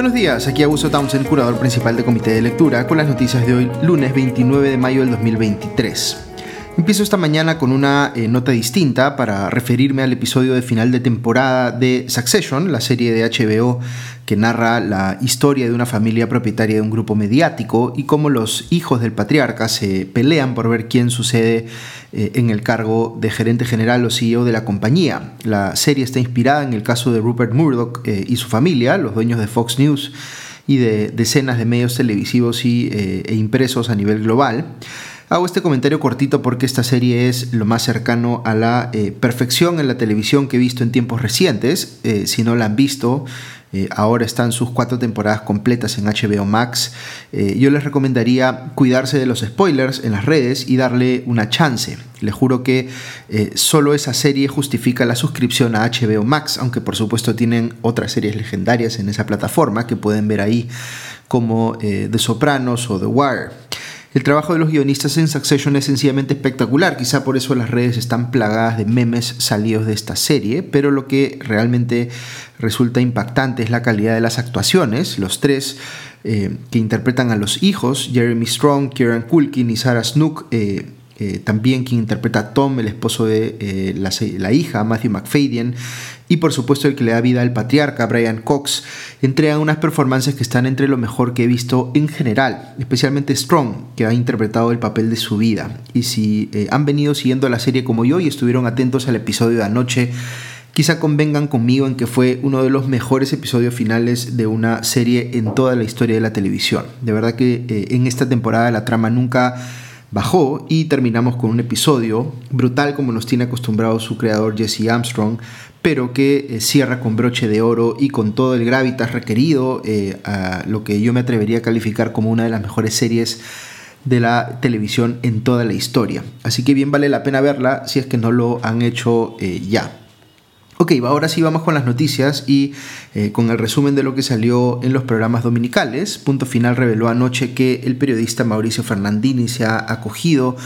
Buenos días, aquí Augusto Townsend, curador principal de Comité de Lectura, con las noticias de hoy, lunes 29 de mayo del 2023. Empiezo esta mañana con una eh, nota distinta para referirme al episodio de final de temporada de Succession, la serie de HBO que narra la historia de una familia propietaria de un grupo mediático y cómo los hijos del patriarca se pelean por ver quién sucede eh, en el cargo de gerente general o CEO de la compañía. La serie está inspirada en el caso de Rupert Murdoch eh, y su familia, los dueños de Fox News y de decenas de medios televisivos y, e impresos a nivel global. Hago este comentario cortito porque esta serie es lo más cercano a la eh, perfección en la televisión que he visto en tiempos recientes. Eh, si no la han visto, eh, ahora están sus cuatro temporadas completas en HBO Max. yo les recomendaría cuidarse de los spoilers en las redes y darle una chance. Les juro que solo esa serie justifica la suscripción a HBO Max, aunque por supuesto tienen otras series legendarias en esa plataforma que pueden ver ahí como The Sopranos o The Wire. El trabajo de los guionistas en Succession es sencillamente espectacular, quizá por eso las redes están plagadas de memes salidos de esta serie, pero lo que realmente resulta impactante es la calidad de las actuaciones. Los tres eh, que interpretan a los hijos, Jeremy Strong, Kieran Culkin y Sarah Snook, eh, eh, también quien interpreta a Tom, el esposo de eh, la, hija, Matthew McFadyen, y por supuesto el que le da vida al patriarca, Brian Cox, entregan unas performances que están entre lo mejor que he visto en general, especialmente Strong, que ha interpretado el papel de su vida. Y si eh, han venido siguiendo la serie como yo y estuvieron atentos al episodio de anoche, quizá convengan conmigo en que fue uno de los mejores episodios finales de una serie en toda la historia de la televisión. De verdad que en esta temporada la trama nunca bajó y terminamos con un episodio brutal como nos tiene acostumbrado su creador Jesse Armstrong, pero que eh, cierra con broche de oro y con todo el gravitas requerido, eh, a lo que yo me atrevería a calificar como una de las mejores series de la televisión en toda la historia. Así que bien vale la pena verla si es que no lo han hecho eh, ya. Ok, ahora sí vamos con las noticias y eh, con el resumen de lo que salió en los programas dominicales. Punto Final reveló anoche que el periodista Mauricio Fernandini se ha acogido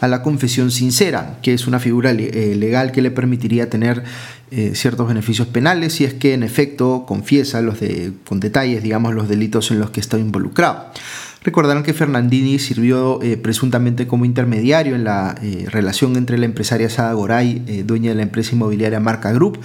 a la confesión sincera, que es una figura eh, legal que le permitiría tener eh, ciertos beneficios penales si es que en efecto confiesa los de, con detalles, digamos, los delitos en los que está involucrado. Recordarán que Fernandini sirvió eh, presuntamente como intermediario en la eh, relación entre la empresaria Sada Goray, eh, dueña de la empresa inmobiliaria Marca Group,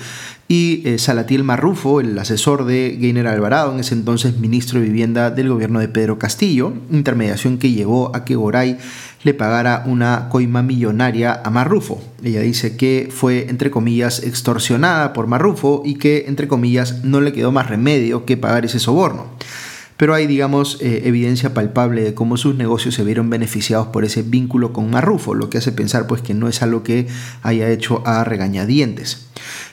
y Salatiel Marrufo, el asesor de Gainer Alvarado, en ese entonces ministro de Vivienda del gobierno de Pedro Castillo, intermediación que llevó a que Goray le pagara una coima millonaria a Marrufo. Ella dice que fue, entre comillas, extorsionada por Marrufo y que, entre comillas, no le quedó más remedio que pagar ese soborno pero hay, digamos, eh, evidencia palpable de cómo sus negocios se vieron beneficiados por ese vínculo con Marrufo, lo que hace pensar pues que no es algo que haya hecho a regañadientes.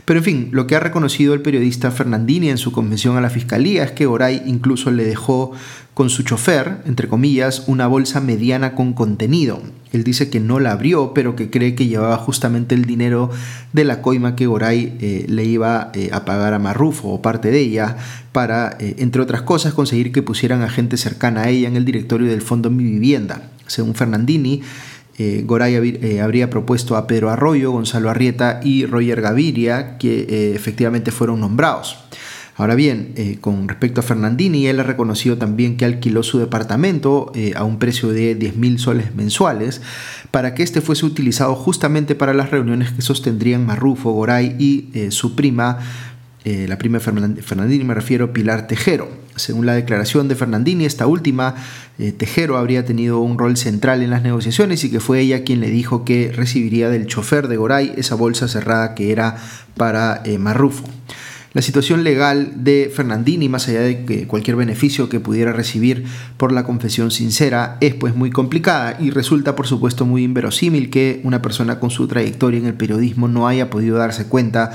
Pero en fin, lo que ha reconocido el periodista Fernandini en su confesión a la fiscalía es que Oray incluso le dejó con su chofer, entre comillas, una bolsa mediana con contenido. Él dice que no la abrió, pero que cree que llevaba justamente el dinero de la coima que Oray eh, le iba eh, a pagar a Marrufo o parte de ella para, eh, entre otras cosas, conseguir que pusieran a gente cercana a ella en el directorio del Fondo Mi Vivienda. Según Fernandini, Goray habría propuesto a Pedro Arroyo, Gonzalo Arrieta y Roger Gaviria, que efectivamente fueron nombrados. Ahora bien, eh, con respecto a Fernandini, él ha reconocido también que alquiló su departamento eh, a un precio de 10 mil soles mensuales para que este fuese utilizado justamente para las reuniones que sostendrían Marrufo, Goray y eh, su prima, la prima Fernandini, me refiero, Pilar Tejero. Según la declaración de Fernandini, esta última, Tejero habría tenido un rol central en las negociaciones y que fue ella quien le dijo que recibiría del chofer de Goray esa bolsa cerrada que era para Marrufo. La situación legal de Fernandini, más allá de que cualquier beneficio que pudiera recibir por la confesión sincera, es pues muy complicada y resulta por supuesto muy inverosímil que una persona con su trayectoria en el periodismo no haya podido darse cuenta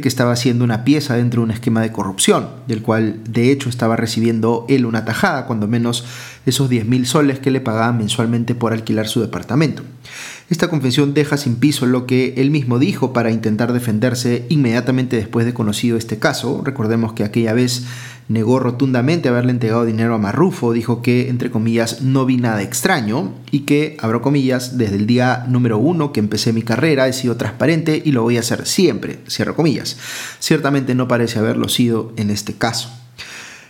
que estaba siendo una pieza dentro de un esquema de corrupción, del cual de hecho estaba recibiendo él una tajada, cuando menos esos 10 mil soles que le pagaban mensualmente por alquilar su departamento. Esta confesión deja sin piso lo que él mismo dijo para intentar defenderse inmediatamente después de conocido este caso. Recordemos que aquella vez negó rotundamente haberle entregado dinero a Marrufo, dijo que, entre comillas, no vi nada extraño y que, abro comillas, desde el día número uno que empecé mi carrera he sido transparente y lo voy a hacer siempre, cierro comillas. Ciertamente no parece haberlo sido en este caso.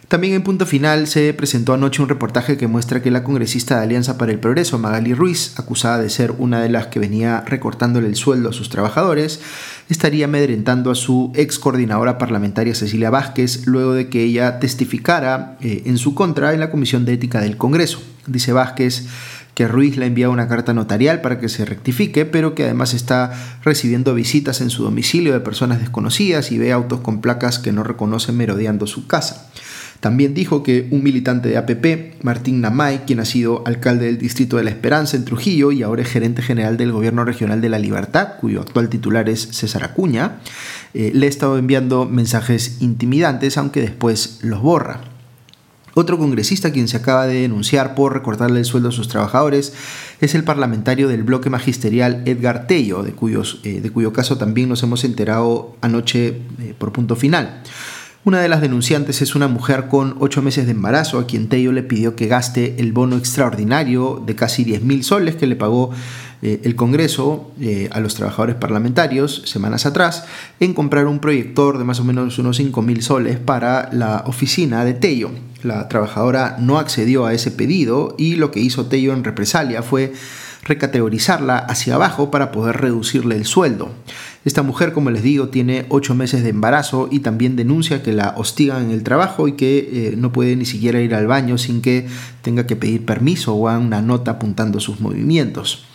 También en punto final se presentó anoche un reportaje que muestra que la congresista de Alianza para el Progreso, Magali Ruiz, acusada de ser una de las que venía recortándole el sueldo a sus trabajadores, estaría amedrentando a su ex coordinadora parlamentaria Cecilia Vázquez luego de que ella testificara eh, en su contra en la Comisión de Ética del Congreso. Dice Vázquez que Ruiz le ha enviado una carta notarial para que se rectifique, pero que además está recibiendo visitas en su domicilio de personas desconocidas y ve autos con placas que no reconocen merodeando su casa. También dijo que un militante de APP, Martín Namay, quien ha sido alcalde del Distrito de la Esperanza en Trujillo y ahora es gerente general del Gobierno Regional de la Libertad, cuyo actual titular es César Acuña, eh, le ha estado enviando mensajes intimidantes, aunque después los borra. Otro congresista quien se acaba de denunciar por recortarle el sueldo a sus trabajadores es el parlamentario del bloque magisterial Edgar Tello, de, cuyos, eh, de cuyo caso también nos hemos enterado anoche eh, por punto final. Una de las denunciantes es una mujer con 8 meses de embarazo a quien Tello le pidió que gaste el bono extraordinario de casi 10 mil soles que le pagó eh, el Congreso eh, a los trabajadores parlamentarios semanas atrás en comprar un proyector de más o menos unos 5 mil soles para la oficina de Tello. La trabajadora no accedió a ese pedido y lo que hizo Tello en represalia fue recategorizarla hacia abajo para poder reducirle el sueldo. Esta mujer, como les digo, tiene ocho meses de embarazo y también denuncia que la hostigan en el trabajo y que eh, no puede ni siquiera ir al baño sin que tenga que pedir permiso o una nota apuntando sus movimientos.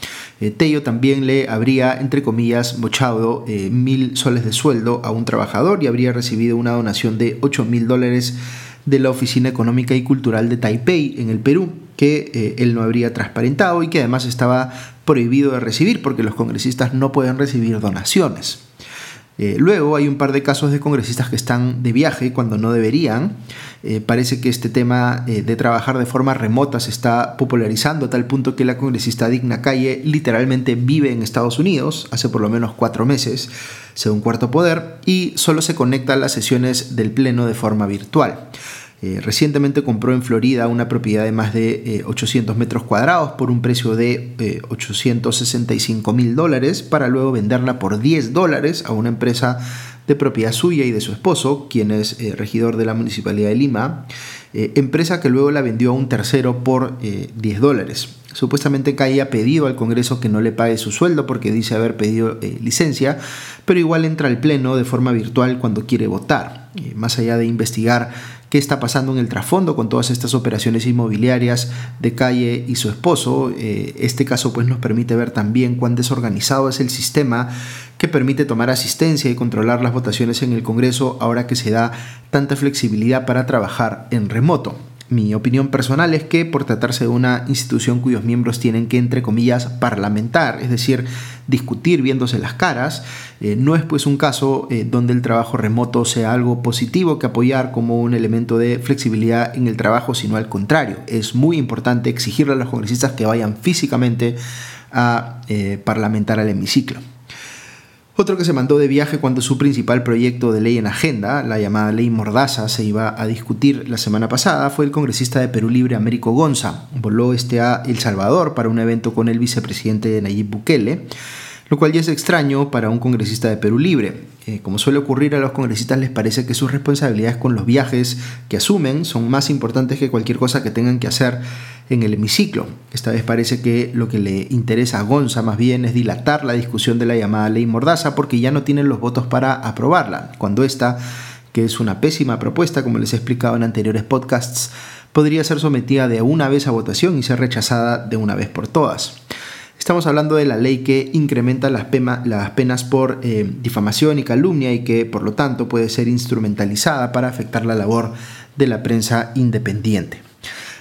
Eh, Tello también le habría, entre comillas, mochado eh, mil soles de sueldo a un trabajador y habría recibido una donación de ocho mil dólares de la Oficina Económica y Cultural de Taipei en el Perú, que él no habría transparentado y que además estaba prohibido de recibir porque los congresistas no pueden recibir donaciones. Eh, luego hay un par de casos de congresistas que están de viaje cuando no deberían. Eh, parece que este tema eh, de trabajar de forma remota se está popularizando a tal punto que la congresista Digna Calle literalmente vive en Estados Unidos hace por lo menos cuatro meses, según Cuarto Poder, y solo se conecta a las sesiones del Pleno de forma virtual. Eh, recientemente compró en Florida una propiedad de más de 800 eh, metros cuadrados por un precio de 865 eh, mil dólares para luego venderla por 10 dólares a una empresa de propiedad suya y de su esposo, quien es regidor de la Municipalidad de Lima, empresa que luego la vendió a un tercero por 10 dólares. Supuestamente Calle ha pedido al Congreso que no le pague su sueldo porque dice haber pedido licencia, pero igual entra al Pleno de forma virtual cuando quiere votar. más allá de investigar qué está pasando en el trasfondo con todas estas operaciones inmobiliarias de Calle y su esposo. Eh, este caso pues nos permite ver también cuán desorganizado es el sistema que permite tomar asistencia y controlar las votaciones en el Congreso ahora que se da tanta flexibilidad para trabajar en remoto. Mi opinión personal es que por tratarse de una institución cuyos miembros tienen que, entre comillas, parlamentar, es decir, discutir viéndose las caras, eh, no es pues un caso eh, donde el trabajo remoto sea algo positivo que apoyar como un elemento de flexibilidad en el trabajo, sino al contrario. Es muy importante exigirle a los congresistas que vayan físicamente a eh, parlamentar al hemiciclo. Otro que se mandó de viaje cuando su principal proyecto de ley en agenda, la llamada Ley Mordaza, se iba a discutir la semana pasada fue el congresista de Perú Libre Américo Gonza. Voló este a El Salvador para un evento con el vicepresidente Nayib Bukele lo cual ya es extraño para un congresista de Perú Libre. Eh, como suele ocurrir a los congresistas les parece que sus responsabilidades con los viajes que asumen son más importantes que cualquier cosa que tengan que hacer en el hemiciclo. Esta vez parece que lo que le interesa a Gonza más bien es dilatar la discusión de la llamada ley Mordaza porque ya no tienen los votos para aprobarla, cuando esta, que es una pésima propuesta como les he explicado en anteriores podcasts, podría ser sometida de una vez a votación y ser rechazada de una vez por todas. Estamos hablando de la ley que incrementa las, penas por eh, difamación y calumnia y que por lo tanto puede ser instrumentalizada para afectar la labor de la prensa independiente.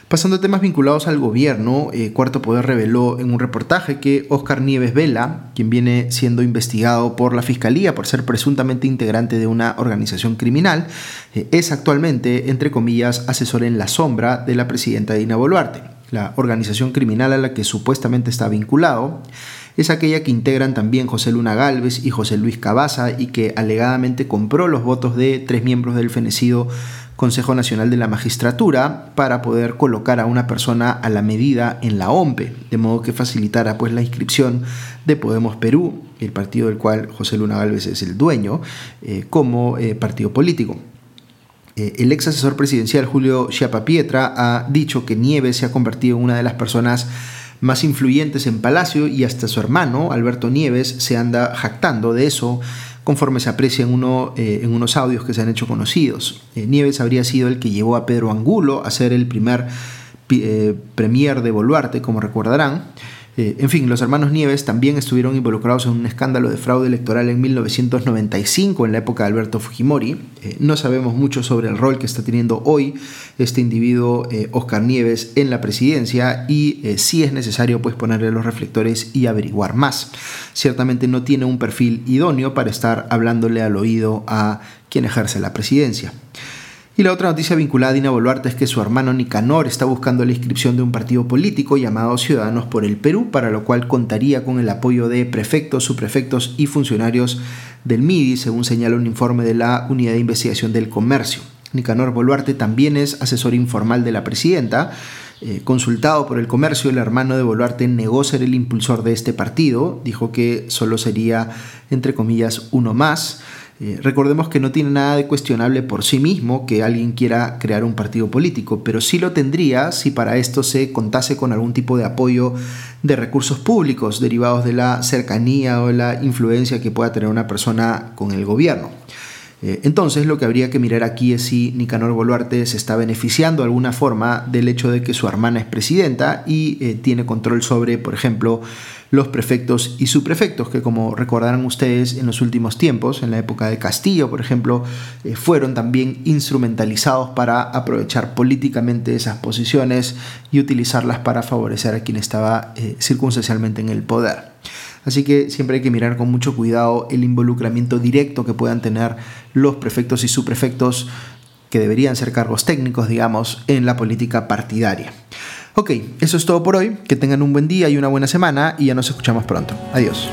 Pasando a temas vinculados al gobierno, eh, Cuarto Poder reveló en un reportaje que Oscar Nieves Vela, quien viene siendo investigado por la Fiscalía por ser presuntamente integrante de una organización criminal, eh, es actualmente, entre comillas, asesor en la sombra de la presidenta Dina Boluarte la organización criminal a la que supuestamente está vinculado, es aquella que integran también José Luna Galvez y José Luis Cabaza y que alegadamente compró los votos de tres miembros del fenecido Consejo Nacional de la Magistratura para poder colocar a una persona a la medida en la OMPE, de modo que facilitara pues la inscripción de Podemos Perú, el partido del cual José Luna Galvez es el dueño, eh, como eh, partido político. Eh, el ex asesor presidencial Julio Chiapapietra ha dicho que Nieves se ha convertido en una de las personas más influyentes en Palacio y hasta su hermano, Alberto Nieves, se anda jactando de eso conforme se aprecia en, uno, eh, en unos audios que se han hecho conocidos. Eh, Nieves habría sido el que llevó a Pedro Angulo a ser el primer premier de Boluarte, como recordarán. Eh, en fin, los hermanos Nieves también estuvieron involucrados en un escándalo de fraude electoral en 1995, en la época de Alberto Fujimori. Eh, no sabemos mucho sobre el rol que está teniendo hoy este individuo, eh, Oscar Nieves, en la presidencia y sí es necesario pues, ponerle los reflectores y averiguar más. Ciertamente no tiene un perfil idóneo para estar hablándole al oído a quien ejerce la presidencia. Y la otra noticia vinculada a Dina Boluarte es que su hermano Nicanor está buscando la inscripción de un partido político llamado Ciudadanos por el Perú, para lo cual contaría con el apoyo de prefectos, subprefectos y funcionarios del MIDI, según señala un informe de la Unidad de Investigación del Comercio. Nicanor Boluarte también es asesor informal de la presidenta. Eh, consultado por el comercio, el hermano de Boluarte negó ser el impulsor de este partido, dijo que solo sería, entre comillas, uno más. Eh, recordemos que no tiene nada de cuestionable por sí mismo que alguien quiera crear un partido político, pero sí lo tendría si para esto se contase con algún tipo de apoyo de recursos públicos derivados de la cercanía o la influencia que pueda tener una persona con el gobierno. Eh, entonces lo que habría que mirar aquí es si Nicanor Boluarte se está beneficiando de alguna forma del hecho de que su hermana es presidenta y eh, tiene control sobre, por ejemplo, los prefectos y subprefectos, que como recordarán ustedes en los últimos tiempos, en la época de Castillo, por ejemplo, eh, fueron también instrumentalizados para aprovechar políticamente esas posiciones y utilizarlas para favorecer a quien estaba circunstancialmente en el poder. Así que siempre hay que mirar con mucho cuidado el involucramiento directo que puedan tener los prefectos y subprefectos, que deberían ser cargos técnicos, digamos, en la política partidaria. Ok, eso es todo por hoy. Que tengan un buen día y una buena semana y ya nos escuchamos pronto. Adiós.